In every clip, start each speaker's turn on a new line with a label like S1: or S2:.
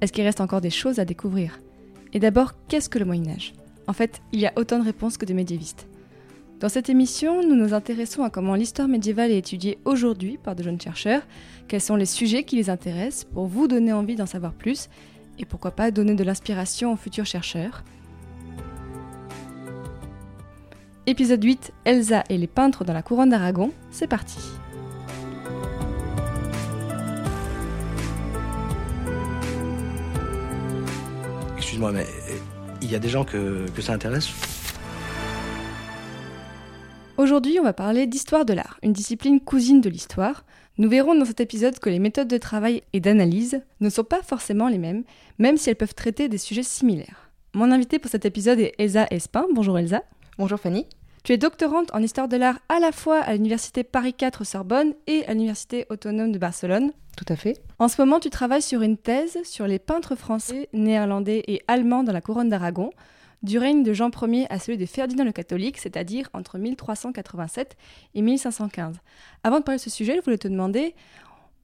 S1: Est-ce qu'il reste encore des choses à découvrir? Et d'abord, qu'est-ce que le Moyen Âge En fait, il y a autant de réponses que de médiévistes. Dans cette émission, nous nous intéressons à comment l'histoire médiévale est étudiée aujourd'hui par de jeunes chercheurs, quels sont les sujets qui les intéressent pour vous donner envie d'en savoir plus et pourquoi pas donner de l'inspiration aux futurs chercheurs? Épisode 8, Elsa et les peintres dans la couronne d'Aragon, c'est parti.
S2: Excuse-moi, mais il y a des gens que, que ça intéresse?
S1: Aujourd'hui, on va parler d'histoire de l'art, une discipline cousine de l'histoire. Nous verrons dans cet épisode que les méthodes de travail et d'analyse ne sont pas forcément les mêmes, même si elles peuvent traiter des sujets similaires. Mon invité pour cet épisode est Elsa Espin. Bonjour Elsa.
S3: Bonjour Fanny.
S1: Tu es doctorante en histoire de l'art à la fois à l'université Paris 4 Sorbonne et à l'université autonome de Barcelone.
S3: Tout à fait.
S1: En ce moment, tu travailles sur une thèse sur les peintres français, néerlandais et allemands dans la couronne d'Aragon, du règne de Jean Ier à celui de Ferdinand le Catholique, c'est-à-dire entre 1387 et 1515. Avant de parler de ce sujet, je voulais te demander,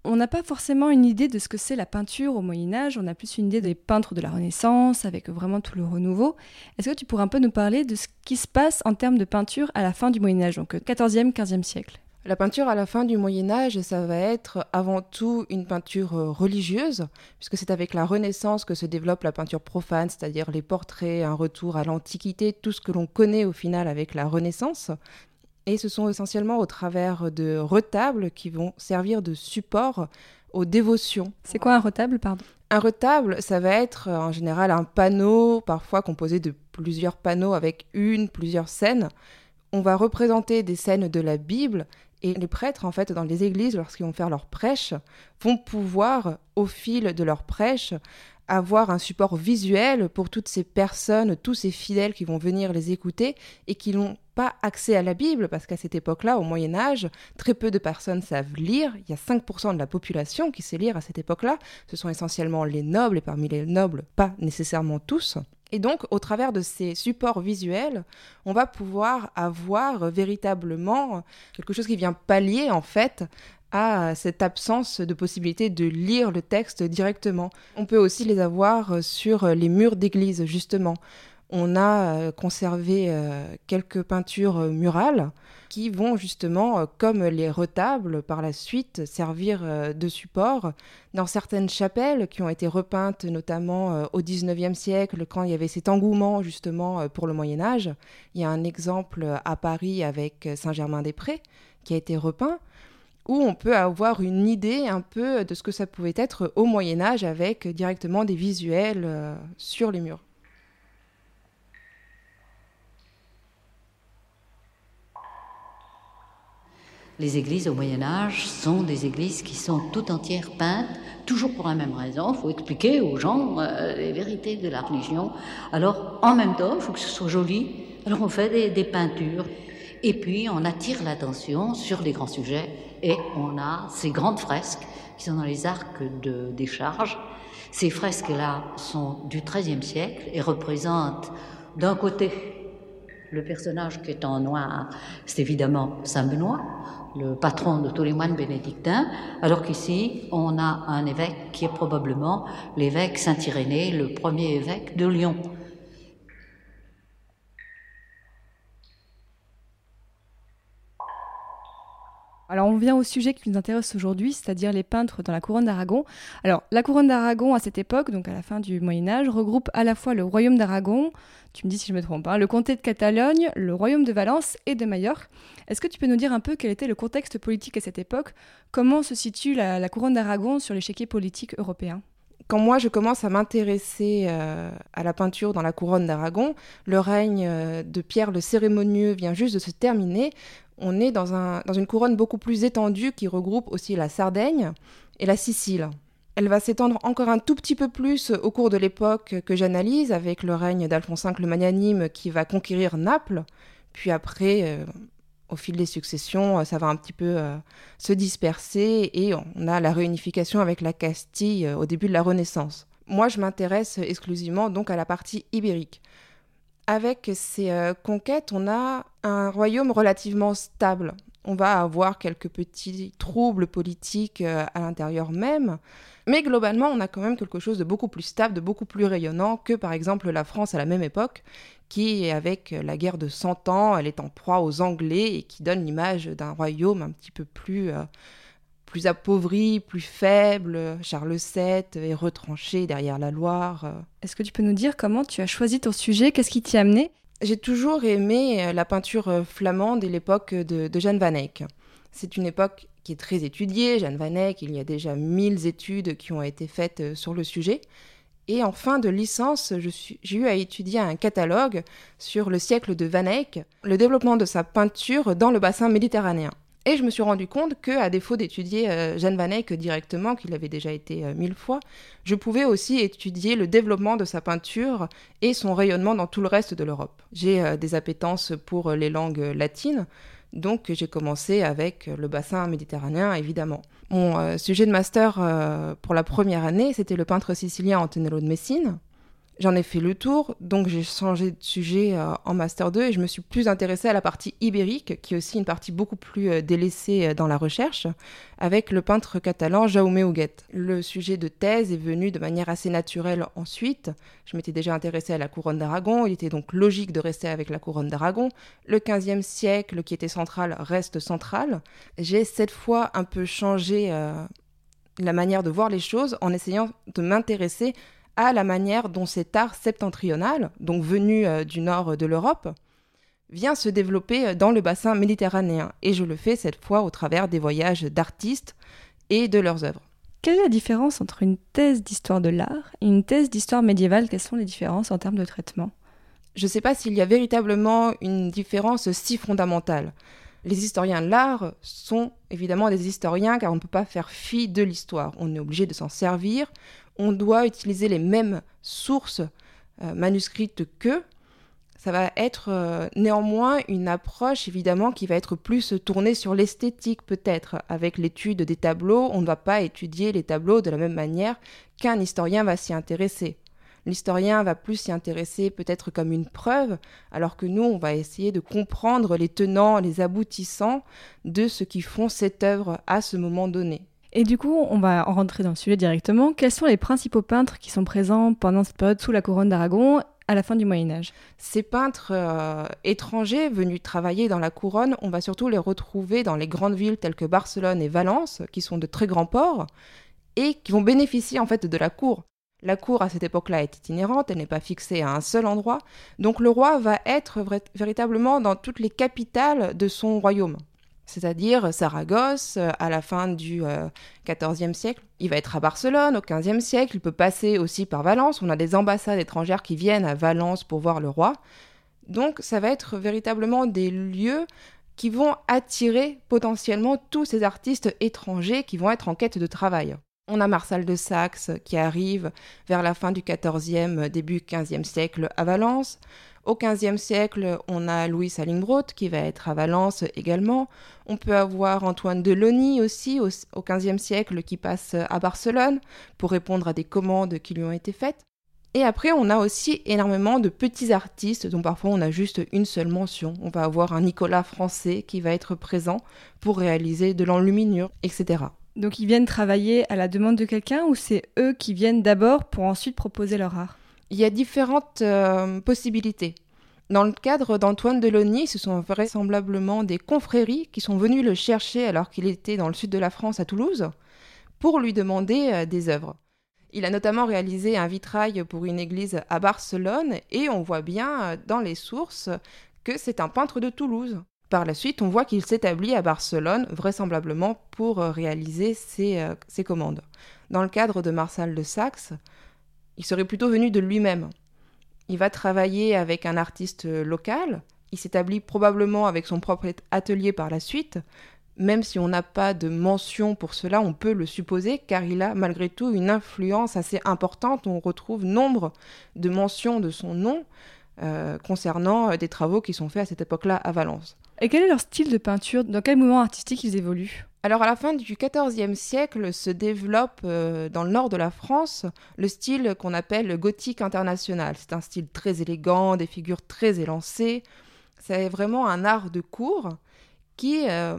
S1: on n'a pas forcément une idée de ce que c'est la peinture au Moyen Âge, on a plus une idée des peintres de la Renaissance, avec vraiment tout le renouveau. Est-ce que tu pourrais un peu nous parler de ce qui se passe en termes de peinture à la fin du Moyen Âge, donc 14e, 15e siècle?
S3: La peinture à la fin du Moyen Âge, ça va être avant tout une peinture euh, religieuse, puisque c'est avec la Renaissance que se développe la peinture profane, c'est-à-dire les portraits, un retour à l'Antiquité, tout ce que l'on connaît au final avec la Renaissance. Et ce sont essentiellement au travers de retables qui vont servir de support aux dévotions.
S1: C'est quoi un retable, pardon?
S3: Un retable, ça va être euh, en général un panneau, parfois composé de plusieurs panneaux avec une, plusieurs scènes. On va représenter des scènes de la Bible et les prêtres, en fait, dans les églises, lorsqu'ils vont faire leur prêche, vont pouvoir, au fil de leur prêche, avoir un support visuel pour toutes ces personnes, tous ces fidèles qui vont venir les écouter et qui n'ont pas accès à la Bible, parce qu'à cette époque-là, au Moyen Âge, très peu de personnes savent lire. Il y a 5% de la population qui sait lire à cette époque-là. Ce sont essentiellement les nobles, et parmi les nobles, pas nécessairement tous. Et donc, au travers de ces supports visuels, on va pouvoir avoir véritablement quelque chose qui vient pallier, en fait, à cette absence de possibilité de lire le texte directement. On peut aussi les avoir sur les murs d'église, justement. On a euh, conservé euh, quelques peintures murales qui vont justement, euh, comme les retables, par la suite servir euh, de support dans certaines chapelles qui ont été repeintes notamment euh, au XIXe siècle, quand il y avait cet engouement justement pour le Moyen Âge. Il y a un exemple à Paris avec Saint-Germain-des-Prés qui a été repeint où on peut avoir une idée un peu de ce que ça pouvait être au Moyen Âge avec directement des visuels sur les murs.
S4: Les églises au Moyen Âge sont des églises qui sont tout entières peintes, toujours pour la même raison. Il faut expliquer aux gens euh, les vérités de la religion. Alors, en même temps, il faut que ce soit joli. Alors, on fait des, des peintures. Et puis, on attire l'attention sur les grands sujets. Et on a ces grandes fresques qui sont dans les arcs de décharge. Ces fresques-là sont du XIIIe siècle et représentent d'un côté le personnage qui est en noir, c'est évidemment Saint Benoît le patron de tous les moines bénédictins, alors qu'ici, on a un évêque qui est probablement l'évêque Saint-Irénée, le premier évêque de Lyon.
S1: Alors on vient au sujet qui nous intéresse aujourd'hui, c'est-à-dire les peintres dans la couronne d'Aragon. Alors la couronne d'Aragon à cette époque, donc à la fin du Moyen Âge, regroupe à la fois le royaume d'Aragon, tu me dis si je me trompe, hein, le comté de Catalogne, le royaume de Valence et de Majorque. Est-ce que tu peux nous dire un peu quel était le contexte politique à cette époque? Comment se situe la, couronne d'Aragon sur l'échiquier politique européen?
S3: Quand moi je commence à m'intéresser euh, à la peinture dans la couronne d'Aragon, le règne euh, de Pierre le cérémonieux vient juste de se terminer. On est dans, un, dans une couronne beaucoup plus étendue qui regroupe aussi la Sardaigne et la Sicile. Elle va s'étendre encore un tout petit peu plus au cours de l'époque que j'analyse, avec le règne d'Alphonse V le Magnanime qui va conquérir Naples. Puis après, euh, au fil des successions, ça va un petit peu euh, se disperser et on a la réunification avec la Castille euh, au début de la Renaissance. Moi, je m'intéresse exclusivement donc à la partie ibérique. Avec ces conquêtes, on a un royaume relativement stable. On va avoir quelques petits troubles politiques à l'intérieur même, mais globalement, on a quand même quelque chose de beaucoup plus stable, de beaucoup plus rayonnant que par exemple la France à la même époque, qui, avec la guerre de Cent Ans, elle est en proie aux Anglais et qui donne l'image d'un royaume un petit peu plus, euh, plus appauvri, plus faible. Charles VII est retranché derrière la Loire.
S1: Est-ce que tu peux nous dire comment tu as choisi ton sujet? Qu'est-ce qui t'y a amené?
S3: J'ai toujours aimé euh, la peinture euh, flamande et l'époque de, de Jeanne Van Eyck. C'est une époque qui est très étudiée. Jeanne Van Eyck, il y a déjà mille études qui ont été faites euh, sur le sujet. Et en fin de licence, j'ai eu à étudier un catalogue sur le siècle de Van Eyck, le développement de sa peinture dans le bassin méditerranéen. Et je me suis rendu compte que, à défaut d'étudier euh, Jeanne Van Eyck directement, qu'il avait déjà été euh, mille fois, je pouvais aussi étudier le développement de sa peinture et son rayonnement dans tout le reste de l'Europe. J'ai des appétences pour les langues latines, donc j'ai commencé avec le bassin méditerranéen, évidemment. Mon euh, sujet de master euh, pour la première année, c'était le peintre sicilien Antonello de Messine. J'en ai fait le tour, donc j'ai changé de sujet euh, en Master 2 et je me suis plus intéressée à la partie ibérique, qui est aussi une partie beaucoup plus euh, délaissée euh, dans la recherche, avec le peintre catalan Jaume Huguet. Le sujet de thèse est venu de manière assez naturelle ensuite. Je m'étais déjà intéressée à la couronne d'Aragon, il était donc logique de rester avec la couronne d'Aragon. Le 15e siècle, qui était central, reste central. J'ai cette fois un peu changé la manière de voir les choses en essayant de m'intéresser à la manière dont cet art septentrional, donc venu euh, du nord de l'Europe, vient se développer euh, dans le bassin méditerranéen. Et je le fais cette fois au travers des voyages d'artistes et de leurs œuvres.
S1: Quelle est la différence entre une thèse d'histoire de l'art et une thèse d'histoire médiévale? Quelles sont les différences en termes de traitement?
S3: Je ne sais pas s'il y a véritablement une différence si fondamentale. Les historiens de l'art sont évidemment des historiens car on ne peut pas faire fi de l'histoire. On est obligé de s'en servir, on doit utiliser les mêmes sources euh, manuscrites qu'eux, ça va être euh, néanmoins une approche évidemment qui va être plus tournée sur l'esthétique peut-être. Avec l'étude des tableaux, on ne va pas étudier les tableaux de la même manière qu'un historien va s'y intéresser. L'historien va plus s'y intéresser peut-être comme une preuve, alors que nous, on va essayer de comprendre les tenants, les aboutissants de ce qui font cette œuvre à ce moment donné.
S1: Et du coup, on va en rentrer dans le sujet directement. Quels sont les principaux peintres qui sont présents pendant cette période sous la couronne d'Aragon à la fin du Moyen Âge?
S3: Ces peintres euh, étrangers venus travailler dans la couronne, on va surtout les retrouver dans les grandes villes telles que Barcelone et Valence, qui sont de très grands ports, et qui vont bénéficier en fait de la cour. La cour à cette époque-là est itinérante, elle n'est pas fixée à un seul endroit, donc le roi va être véritablement dans toutes les capitales de son royaume c'est-à-dire Saragosse euh, à la fin du XIVe euh, siècle. Il va être à Barcelone au XVe siècle, il peut passer aussi par Valence. On a des ambassades étrangères qui viennent à Valence pour voir le roi. Donc ça va être véritablement des lieux qui vont attirer potentiellement tous ces artistes étrangers qui vont être en quête de travail. On a Marcel de Saxe qui arrive vers la fin du XIVe, début XVe siècle à Valence. Au XVe siècle, on a Louis Salingbrot qui va être à Valence également. On peut avoir Antoine de Lony aussi au, XVe siècle qui passe à Barcelone pour répondre à des commandes qui lui ont été faites. Et après, on a aussi énormément de petits artistes dont parfois on a juste une seule mention. On va avoir un Nicolas français qui va être présent pour réaliser de l'enluminure, etc.
S1: Donc ils viennent travailler à la demande de quelqu'un ou c'est eux qui viennent d'abord pour ensuite proposer leur art?
S3: Il y a différentes euh, possibilités. Dans le cadre d'Antoine Delaunay, ce sont vraisemblablement des confréries qui sont venues le chercher alors qu'il était dans le sud de la France, à Toulouse, pour lui demander euh, des œuvres. Il a notamment réalisé un vitrail pour une église à Barcelone et on voit bien euh, dans les sources que c'est un peintre de Toulouse. Par la suite, on voit qu'il s'établit à Barcelone, vraisemblablement pour réaliser ses, ses, commandes. Dans le cadre de Marcel de Saxe, il serait plutôt venu de lui-même. Il va travailler avec un artiste local, il s'établit probablement avec son propre atelier par la suite, Même si on n'a pas de mention pour cela, on peut le supposer car il a malgré tout une influence assez importante. On retrouve nombre de mentions de son nom euh, concernant euh, des travaux qui sont faits à cette époque-là à Valence.
S1: Et quel est leur style de peinture? Dans quel mouvement artistique ils évoluent?
S3: Alors à la fin du XIVe siècle se développe euh, dans le nord de la France le style qu'on appelle le gothique international. C'est un style très élégant, des figures très élancées. C'est vraiment un art de cour qui, euh,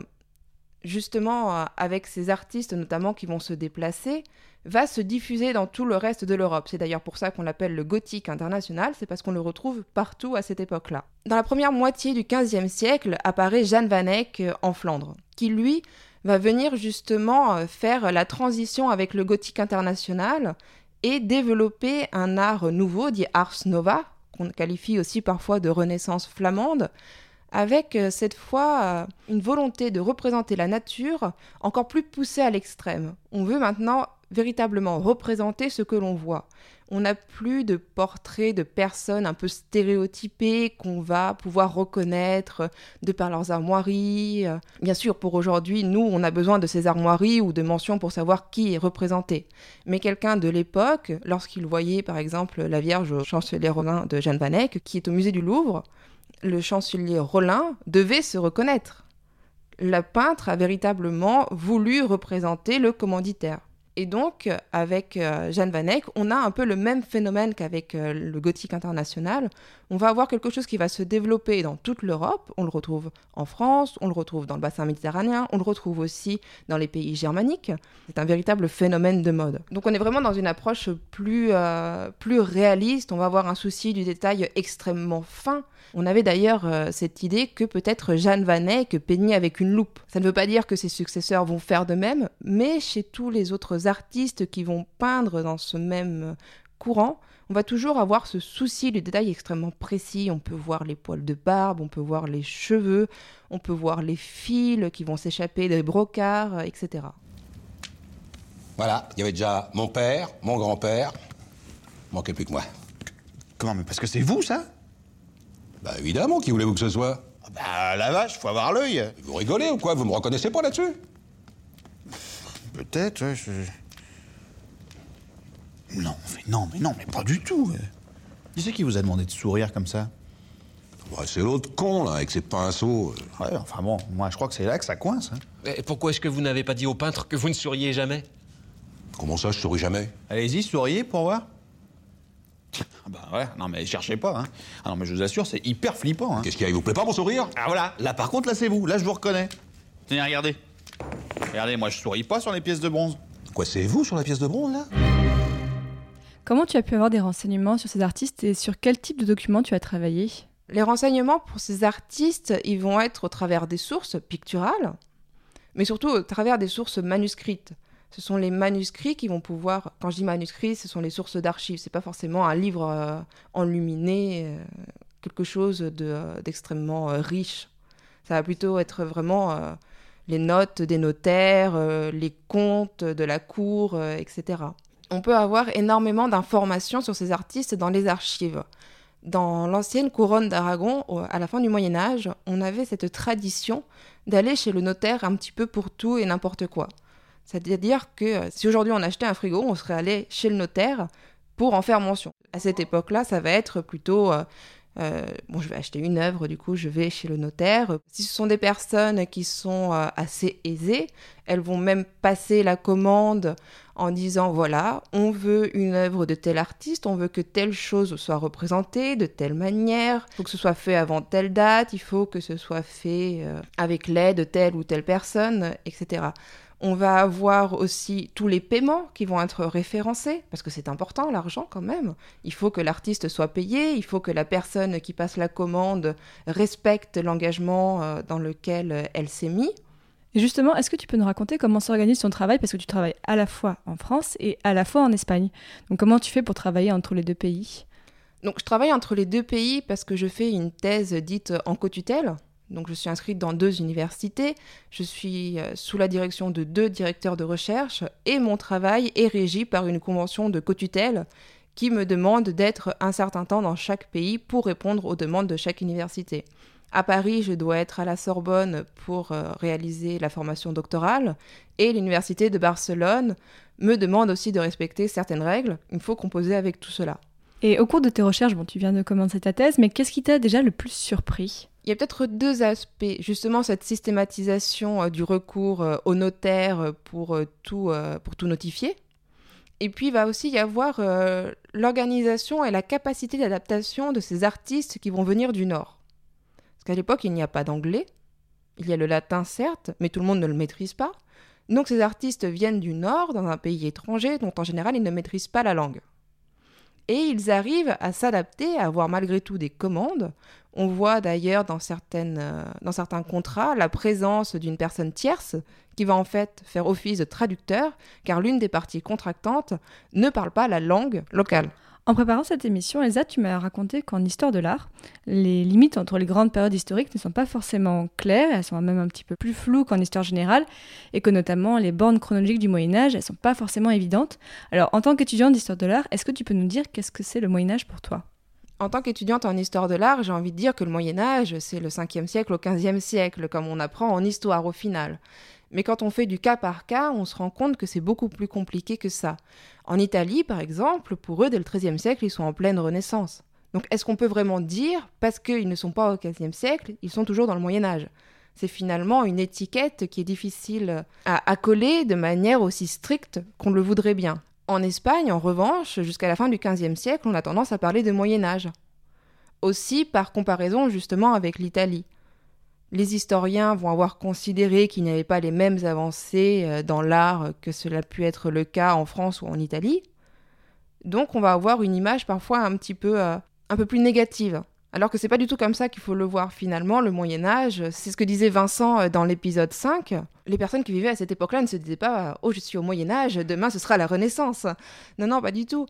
S3: justement, euh, avec ces artistes notamment qui vont se déplacer, va se diffuser dans tout le reste de l'Europe. C'est d'ailleurs pour ça qu'on l'appelle le gothique international, c'est parce qu'on le retrouve partout à cette époque-là. Dans la première moitié du XVe siècle apparaît Jeanne Van Eyck en Flandre, qui lui va venir justement euh, faire la transition avec le gothique international et développer un art nouveau, dit Ars Nova, qu'on qualifie aussi parfois de renaissance flamande, avec euh, cette fois euh, une volonté de représenter la nature encore plus poussée à l'extrême. On veut maintenant véritablement représenter ce que l'on voit on n'a plus de portraits de personnes un peu stéréotypées qu'on va pouvoir reconnaître de par leurs armoiries. Bien sûr, pour aujourd'hui, nous, on a besoin de ces armoiries ou de mentions pour savoir qui est représenté. Mais quelqu'un de l'époque, lorsqu'il voyait par exemple la Vierge au chancelier Rollin de Jeanne Van Eyck, qui est au musée du Louvre, le chancelier Rollin devait se reconnaître. Le peintre a véritablement voulu représenter le commanditaire. Et donc, avec euh, Jeanne Van Eyck, on a un peu le même phénomène qu'avec euh, le gothique international. On va avoir quelque chose qui va se développer dans toute l'Europe. On le retrouve en France, on le retrouve dans le bassin méditerranéen, on le retrouve aussi dans les pays germaniques. C'est un véritable phénomène de mode. Donc, on est vraiment dans une approche plus, euh, plus réaliste. On va avoir un souci du détail extrêmement fin. On avait d'ailleurs cette idée que peut-être Jeanne Van Eyck peignait avec une loupe. Ça ne veut pas dire que ses successeurs vont faire de même, mais chez tous les autres artistes qui vont peindre dans ce même courant, on va toujours avoir ce souci du détail extrêmement précis. On peut voir les poils de barbe, on peut voir les cheveux, on peut voir les fils qui vont s'échapper des brocards, etc.
S5: Voilà, il y avait déjà mon père, mon grand-père, manquait plus que moi.
S6: Comment Mais parce que c'est vous, ça?
S5: Bah évidemment, qui voulez-vous que ce soit?
S6: Bah la vache, faut avoir l'œil.
S5: Vous rigolez ou quoi? Vous me reconnaissez pas là-dessus?
S6: Peut-être, je... Non, mais non, mais non, mais pas du tout. Qui c'est qui vous a demandé de sourire comme ça?
S5: C'est l'autre con, là, avec ses pinceaux.
S6: Ouais, enfin bon, moi je crois que c'est là que ça coince. Hein.
S7: Et pourquoi est-ce que vous n'avez pas dit au peintre que vous ne souriez jamais?
S5: Comment ça, je souris jamais?
S6: Allez-y, souriez pour voir. Ah bah ouais, non mais cherchez pas, hein. Ah non mais je vous assure, c'est hyper flippant, hein.
S5: Qu'est-ce qui vous plaît pas mon sourire?
S6: Ah voilà, là par contre, là c'est vous, là je vous reconnais. Tenez, regardez. Regardez, moi je souris pas sur les pièces de bronze.
S5: Quoi, c'est vous sur la pièce de bronze là?
S1: Comment tu as pu avoir des renseignements sur ces artistes et sur quel type de documents tu as travaillé?
S3: Les renseignements pour ces artistes, ils vont être au travers des sources picturales, mais surtout au travers des sources manuscrites. Ce sont les manuscrits qui vont pouvoir, quand je dis manuscrits, ce sont les sources d'archives. C'est pas forcément un livre euh, enluminé, euh, quelque chose d'extrêmement euh, riche. Ça va plutôt être vraiment les notes des notaires, les comptes de la cour, etc on peut avoir énormément d'informations sur ces artistes dans les archives. Dans l'ancienne couronne d'Aragon, à la fin du Moyen Âge, on avait cette tradition d'aller chez le notaire un petit peu pour tout et n'importe quoi. C'est-à-dire que euh, si aujourd'hui on achetait un frigo, on serait allé chez le notaire pour en faire mention. À cette époque-là, ça va être plutôt euh, euh, bon, je vais acheter une œuvre, du coup, je vais chez le notaire. Si ce sont des personnes qui sont euh, assez aisées, elles vont même passer la commande en disant voilà, on veut une œuvre de tel artiste, on veut que telle chose soit représentée de telle manière, il faut que ce soit fait avant telle date, il faut que ce soit fait euh, avec l'aide de telle ou telle personne, etc. On va avoir aussi tous les paiements qui vont être référencés, parce que c'est important l'argent quand même. Il faut que l'artiste soit payé, il faut que la personne qui passe la commande respecte l'engagement euh, dans lequel euh, elle s'est mise.
S1: Et justement, est-ce que tu peux nous raconter comment s'organise ton travail? Parce que tu travailles à la fois en France et à la fois en Espagne. Donc comment tu fais pour travailler entre les deux pays?
S3: Donc je travaille entre les deux pays parce que je fais une thèse dite en co-tutelle. Donc je suis inscrite dans deux universités, je suis euh, sous la direction de deux directeurs de recherche et mon travail est régi par une convention de cotutelle qui me demande d'être un certain temps dans chaque pays pour répondre aux demandes de chaque université. À Paris, je dois être à la Sorbonne pour euh, réaliser la formation doctorale et l'université de Barcelone me demande aussi de respecter certaines règles. Il faut composer avec tout cela.
S1: Et au cours de tes recherches, bon, tu viens de commencer ta thèse, mais qu'est-ce qui t'a déjà le plus surpris?
S3: Il y a peut-être deux aspects. Justement, cette systématisation euh, du recours euh, au notaire pour, tout, pour tout notifier. Et puis, il va aussi y avoir l'organisation et la capacité d'adaptation de ces artistes qui vont venir du Nord. Parce qu'à l'époque, il n'y a pas d'anglais. Il y a le latin, certes, mais tout le monde ne le maîtrise pas. Donc ces artistes viennent du Nord, dans un pays étranger, dont en général ils ne maîtrisent pas la langue. Et ils arrivent à s'adapter, à avoir malgré tout des commandes. On voit d'ailleurs dans, euh, dans certains contrats la présence d'une personne tierce qui va en fait faire office de traducteur, car l'une des parties contractantes ne parle pas la langue locale.
S1: En préparant cette émission, Elsa, tu m'as raconté qu'en histoire de l'art, les limites entre les grandes périodes historiques ne sont pas forcément claires, elles sont même un petit peu plus floues qu'en histoire générale, et que notamment les bornes chronologiques du Moyen Âge, elles sont pas forcément évidentes. Alors, en tant qu'étudiante d'histoire de l'art, est-ce que tu peux nous dire qu'est-ce que c'est le Moyen Âge pour toi?
S3: En tant qu'étudiante en histoire de l'art, j'ai envie de dire que le Moyen Âge, c'est le 5e siècle au 15e siècle, comme on apprend en histoire au final. Mais quand on fait du cas par cas, on se rend compte que c'est beaucoup plus compliqué que ça. En Italie, par exemple, pour eux, dès le XIIIe siècle, ils sont en pleine Renaissance. Donc est-ce qu'on peut vraiment dire, parce qu'ils ne sont pas au XVe siècle, ils sont toujours dans le Moyen Âge? C'est finalement une étiquette qui est difficile à accoler de manière aussi stricte qu'on le voudrait bien. En Espagne, en revanche, jusqu'à la fin du XVe siècle, on a tendance à parler de Moyen Âge. Aussi par comparaison justement avec l'Italie les historiens vont avoir considéré qu'il n'y avait pas les mêmes avancées euh, dans l'art que cela a pu être le cas en France ou en Italie. Donc on va avoir une image parfois un petit peu, euh, un peu plus négative. Alors que c'est pas du tout comme ça qu'il faut le voir finalement, le Moyen Âge, c'est ce que disait Vincent euh, dans l'épisode 5. Les personnes qui vivaient à cette époque-là ne se disaient pas « Oh, je suis au Moyen Âge, demain ce sera la Renaissance ». Non, non, pas du tout.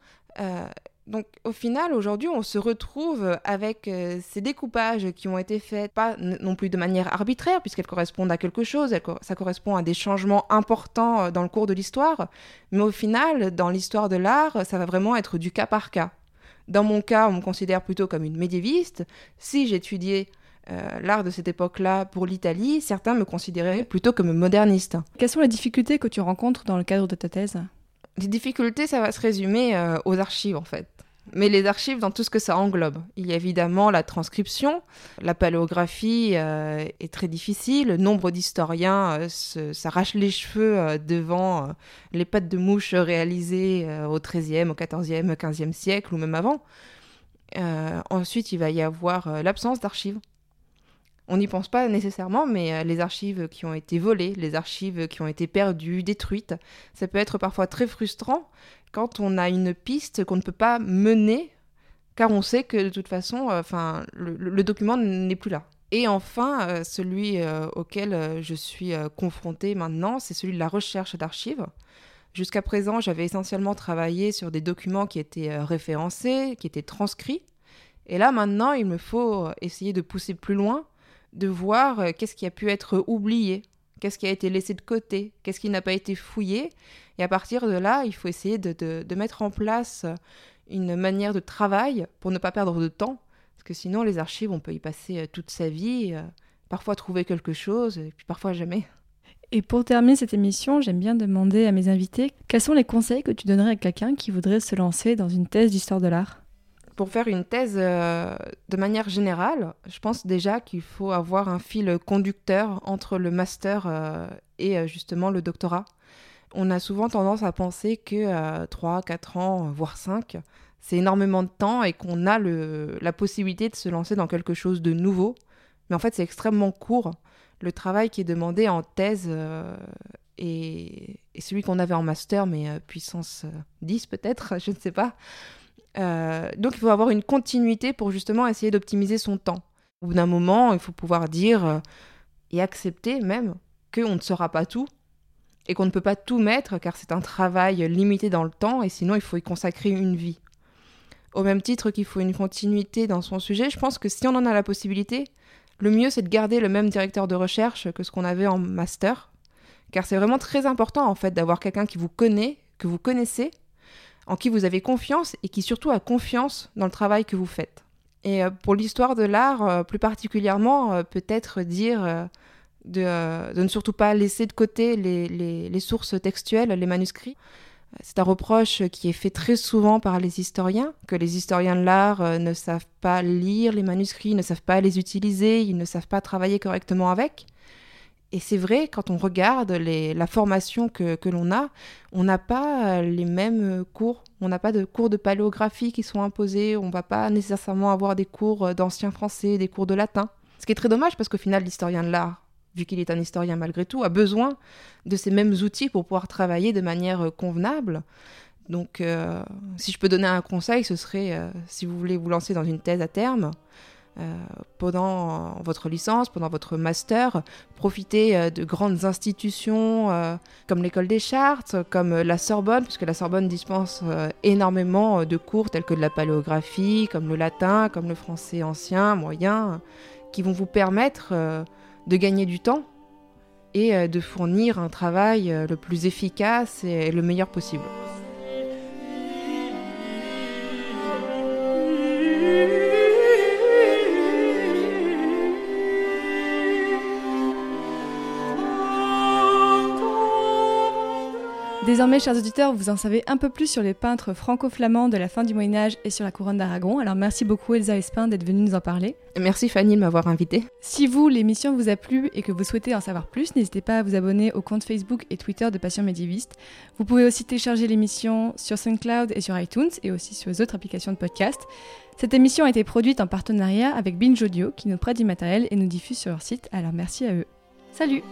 S3: Donc au final, aujourd'hui, on se retrouve avec euh, ces découpages qui ont été faits, pas non plus de manière arbitraire, puisqu'elles correspondent à quelque chose, ça correspond à des changements importants euh, dans le cours de l'histoire, mais au final, dans l'histoire de l'art, ça va vraiment être du cas par cas. Dans mon cas, on me considère plutôt comme une médiéviste. Si j'étudiais euh, l'art de cette époque-là pour l'Italie, certains me considéraient plutôt comme moderniste.
S1: Quelles sont les difficultés que tu rencontres dans le cadre de ta thèse?
S3: Les difficultés, ça va se résumer euh, aux archives en fait. Mais les archives dans tout ce que ça englobe. Il y a évidemment la transcription. La paléographie euh, est très difficile. Nombre d'historiens euh, s'arrachent les cheveux devant les pattes de mouche réalisées au XIIIe, au XIVe, au XVe siècle ou même avant. ensuite, il va y avoir l'absence d'archives. On n'y pense pas nécessairement, mais euh, les archives qui ont été volées, les archives qui ont été perdues, détruites, ça peut être parfois très frustrant quand on a une piste qu'on ne peut pas mener, car on sait que de toute façon, euh, enfin, le, document n'est plus là. Et enfin, euh, celui auquel je suis confrontée maintenant, c'est celui de la recherche d'archives. Jusqu'à présent, j'avais essentiellement travaillé sur des documents qui étaient référencés, qui étaient transcrits. Et là, maintenant, il me faut essayer de pousser plus loin de voir euh, qu'est-ce qui a pu être oublié, qu'est-ce qui a été laissé de côté, qu'est-ce qui n'a pas été fouillé. Et à partir de là, il faut essayer de, mettre en place une manière de travail pour ne pas perdre de temps. Parce que sinon, les archives, on peut y passer euh, toute sa vie, euh, parfois trouver quelque chose, et puis parfois jamais.
S1: Et pour terminer cette émission, j'aime bien demander à mes invités quels sont les conseils que tu donnerais à quelqu'un qui voudrait se lancer dans une thèse d'histoire de l'art?
S3: Pour faire une thèse euh, de manière générale, je pense déjà qu'il faut avoir un fil conducteur entre le master euh, et euh, justement le doctorat. On a souvent tendance à penser que 3, 4 ans, voire 5, c'est énormément de temps et qu'on a le, la possibilité de se lancer dans quelque chose de nouveau. Mais en fait, c'est extrêmement court. Le travail qui est demandé en thèse est, est, celui qu'on avait en master, mais puissance 10 peut-être, je ne sais pas. Euh, donc il faut avoir une continuité pour justement essayer d'optimiser son temps. Au bout d'un moment, il faut pouvoir dire euh, et accepter même qu'on ne saura pas tout et qu'on ne peut pas tout mettre car c'est un travail limité dans le temps et sinon il faut y consacrer une vie. Au même titre qu'il faut une continuité dans son sujet, je pense que si on en a la possibilité, le mieux c'est de garder le même directeur de recherche que ce qu'on avait en master car c'est vraiment très important en fait d'avoir quelqu'un qui vous connaît, que vous connaissez en qui vous avez confiance et qui surtout a confiance dans le travail que vous faites. Et pour l'histoire de l'art, plus particulièrement, peut-être dire de, ne surtout pas laisser de côté les, les, sources textuelles, les manuscrits. C'est un reproche qui est fait très souvent par les historiens, que les historiens de l'art euh, ne savent pas lire les manuscrits, ne savent pas les utiliser, ils ne savent pas travailler correctement avec. Et c'est vrai, quand on regarde la formation que, l'on a, on n'a pas les mêmes cours. On n'a pas de cours de paléographie qui sont imposés, on ne va pas nécessairement avoir des cours d'ancien français, des cours de latin. Ce qui est très dommage parce qu'au final, l'historien de l'art, vu qu'il est un historien malgré tout, a besoin de ces mêmes outils pour pouvoir travailler de manière euh, convenable. Donc, euh, si je peux donner un conseil, ce serait, euh, si vous voulez vous lancer dans une thèse à terme, pendant votre licence, pendant votre master, profitez de grandes institutions comme l'école des chartes, comme la Sorbonne, puisque la Sorbonne dispense énormément de cours tels que de la paléographie, comme le latin, comme le français ancien, moyen, qui vont vous permettre de gagner du temps et euh, de fournir un travail euh, le plus efficace et le meilleur possible.
S1: Désormais, chers auditeurs, vous en savez un peu plus sur les peintres franco-flamands de la fin du Moyen Âge et sur la couronne d'Aragon. Alors merci beaucoup Elsa Espin d'être venue nous en parler.
S3: Merci Fanny de m'avoir invitée.
S1: Si vous, l'émission vous a plu et que vous souhaitez en savoir plus, n'hésitez pas à vous abonner au compte Facebook et Twitter de Passion Médiéviste. Vous pouvez aussi télécharger l'émission sur SoundCloud et sur iTunes et aussi sur les autres applications de podcast. Cette émission a été produite en partenariat avec Binge Audio qui nous prête du matériel et nous diffuse sur leur site. Alors merci à eux. Salut